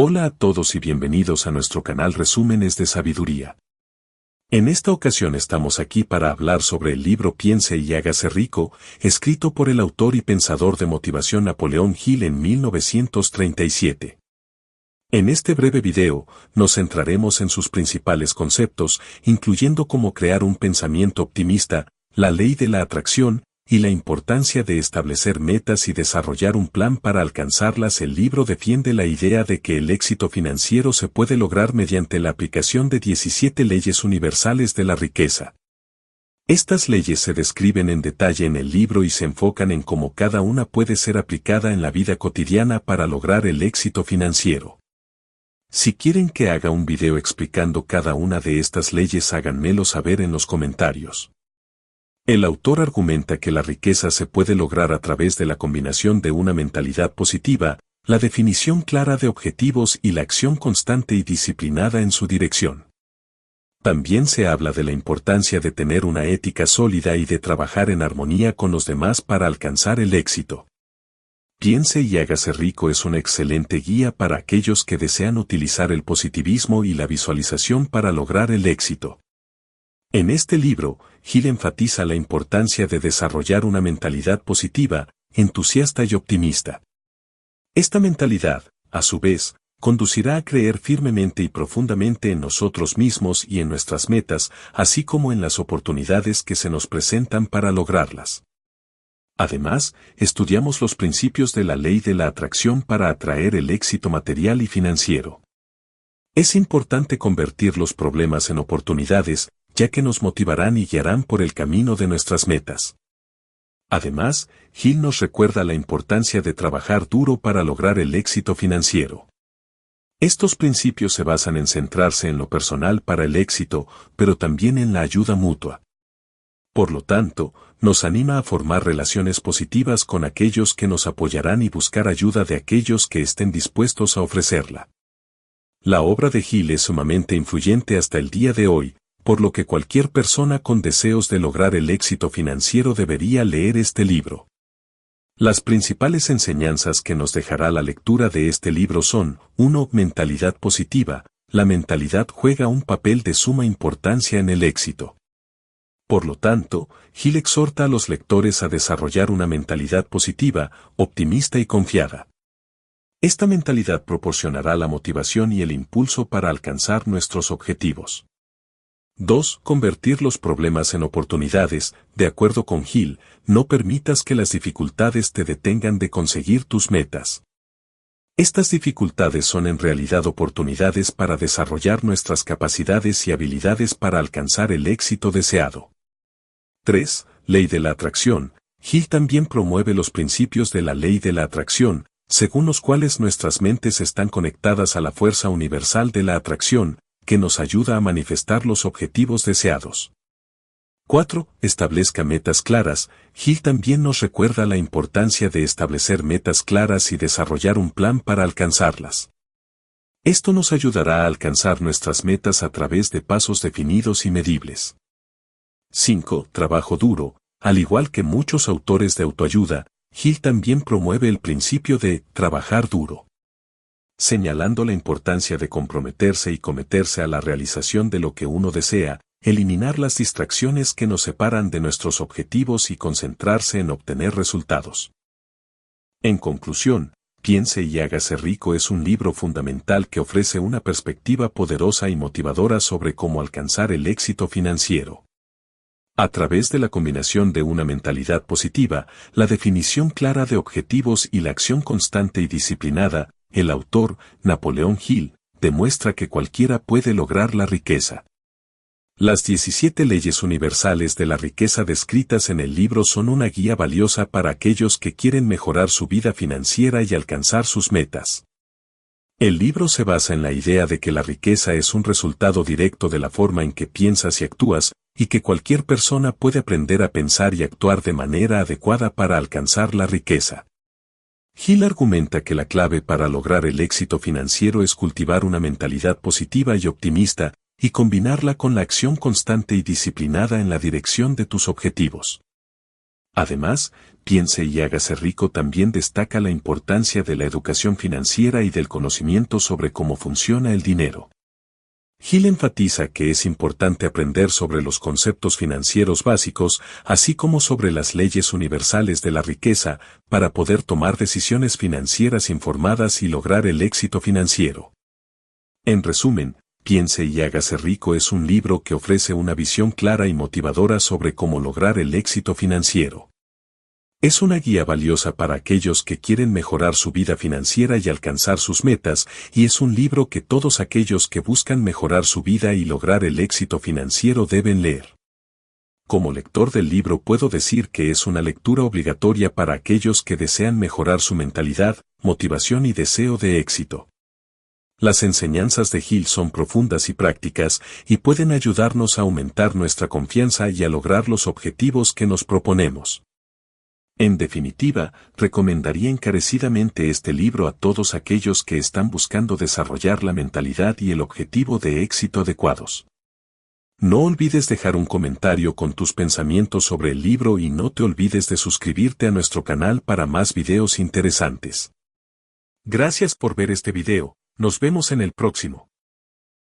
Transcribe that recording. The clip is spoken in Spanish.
Hola a todos y bienvenidos a nuestro canal Resúmenes de Sabiduría. En esta ocasión estamos aquí para hablar sobre el libro Piense y hágase rico, escrito por el autor y pensador de motivación Napoleón Hill en 1937. En este breve video, nos centraremos en sus principales conceptos, incluyendo cómo crear un pensamiento optimista, la ley de la atracción, y la importancia de establecer metas y desarrollar un plan para alcanzarlas. El libro defiende la idea de que el éxito financiero se puede lograr mediante la aplicación de 17 leyes universales de la riqueza. Estas leyes se describen en detalle en el libro y se enfocan en cómo cada una puede ser aplicada en la vida cotidiana para lograr el éxito financiero. Si quieren que haga un video explicando cada una de estas leyes háganmelo saber en los comentarios. El autor argumenta que la riqueza se puede lograr a través de la combinación de una mentalidad positiva, la definición clara de objetivos y la acción constante y disciplinada en su dirección. También se habla de la importancia de tener una ética sólida y de trabajar en armonía con los demás para alcanzar el éxito. Piense y hágase rico es una excelente guía para aquellos que desean utilizar el positivismo y la visualización para lograr el éxito. En este libro, Gil enfatiza la importancia de desarrollar una mentalidad positiva, entusiasta y optimista. Esta mentalidad, a su vez, conducirá a creer firmemente y profundamente en nosotros mismos y en nuestras metas, así como en las oportunidades que se nos presentan para lograrlas. Además, estudiamos los principios de la ley de la atracción para atraer el éxito material y financiero. Es importante convertir los problemas en oportunidades, ya que nos motivarán y guiarán por el camino de nuestras metas. Además, Gil nos recuerda la importancia de trabajar duro para lograr el éxito financiero. Estos principios se basan en centrarse en lo personal para el éxito, pero también en la ayuda mutua. Por lo tanto, nos anima a formar relaciones positivas con aquellos que nos apoyarán y buscar ayuda de aquellos que estén dispuestos a ofrecerla. La obra de Gil es sumamente influyente hasta el día de hoy, por lo que cualquier persona con deseos de lograr el éxito financiero debería leer este libro. Las principales enseñanzas que nos dejará la lectura de este libro son 1. Mentalidad positiva. La mentalidad juega un papel de suma importancia en el éxito. Por lo tanto, Gil exhorta a los lectores a desarrollar una mentalidad positiva, optimista y confiada. Esta mentalidad proporcionará la motivación y el impulso para alcanzar nuestros objetivos. 2. Convertir los problemas en oportunidades. De acuerdo con Gil, no permitas que las dificultades te detengan de conseguir tus metas. Estas dificultades son en realidad oportunidades para desarrollar nuestras capacidades y habilidades para alcanzar el éxito deseado. 3. Ley de la atracción. Gil también promueve los principios de la ley de la atracción, según los cuales nuestras mentes están conectadas a la fuerza universal de la atracción, que nos ayuda a manifestar los objetivos deseados. 4. Establezca metas claras. Gil también nos recuerda la importancia de establecer metas claras y desarrollar un plan para alcanzarlas. Esto nos ayudará a alcanzar nuestras metas a través de pasos definidos y medibles. 5. Trabajo duro. Al igual que muchos autores de autoayuda, Gil también promueve el principio de trabajar duro señalando la importancia de comprometerse y cometerse a la realización de lo que uno desea, eliminar las distracciones que nos separan de nuestros objetivos y concentrarse en obtener resultados. En conclusión, Piense y hágase rico es un libro fundamental que ofrece una perspectiva poderosa y motivadora sobre cómo alcanzar el éxito financiero. A través de la combinación de una mentalidad positiva, la definición clara de objetivos y la acción constante y disciplinada, el autor, Napoleón Hill, demuestra que cualquiera puede lograr la riqueza. Las 17 leyes universales de la riqueza descritas en el libro son una guía valiosa para aquellos que quieren mejorar su vida financiera y alcanzar sus metas. El libro se basa en la idea de que la riqueza es un resultado directo de la forma en que piensas y actúas, y que cualquier persona puede aprender a pensar y actuar de manera adecuada para alcanzar la riqueza. Gil argumenta que la clave para lograr el éxito financiero es cultivar una mentalidad positiva y optimista, y combinarla con la acción constante y disciplinada en la dirección de tus objetivos. Además, Piense y hágase rico también destaca la importancia de la educación financiera y del conocimiento sobre cómo funciona el dinero. Gil enfatiza que es importante aprender sobre los conceptos financieros básicos, así como sobre las leyes universales de la riqueza, para poder tomar decisiones financieras informadas y lograr el éxito financiero. En resumen, Piense y hágase rico es un libro que ofrece una visión clara y motivadora sobre cómo lograr el éxito financiero. Es una guía valiosa para aquellos que quieren mejorar su vida financiera y alcanzar sus metas, y es un libro que todos aquellos que buscan mejorar su vida y lograr el éxito financiero deben leer. Como lector del libro puedo decir que es una lectura obligatoria para aquellos que desean mejorar su mentalidad, motivación y deseo de éxito. Las enseñanzas de Gil son profundas y prácticas y pueden ayudarnos a aumentar nuestra confianza y a lograr los objetivos que nos proponemos. En definitiva, recomendaría encarecidamente este libro a todos aquellos que están buscando desarrollar la mentalidad y el objetivo de éxito adecuados. No olvides dejar un comentario con tus pensamientos sobre el libro y no te olvides de suscribirte a nuestro canal para más videos interesantes. Gracias por ver este video. Nos vemos en el próximo.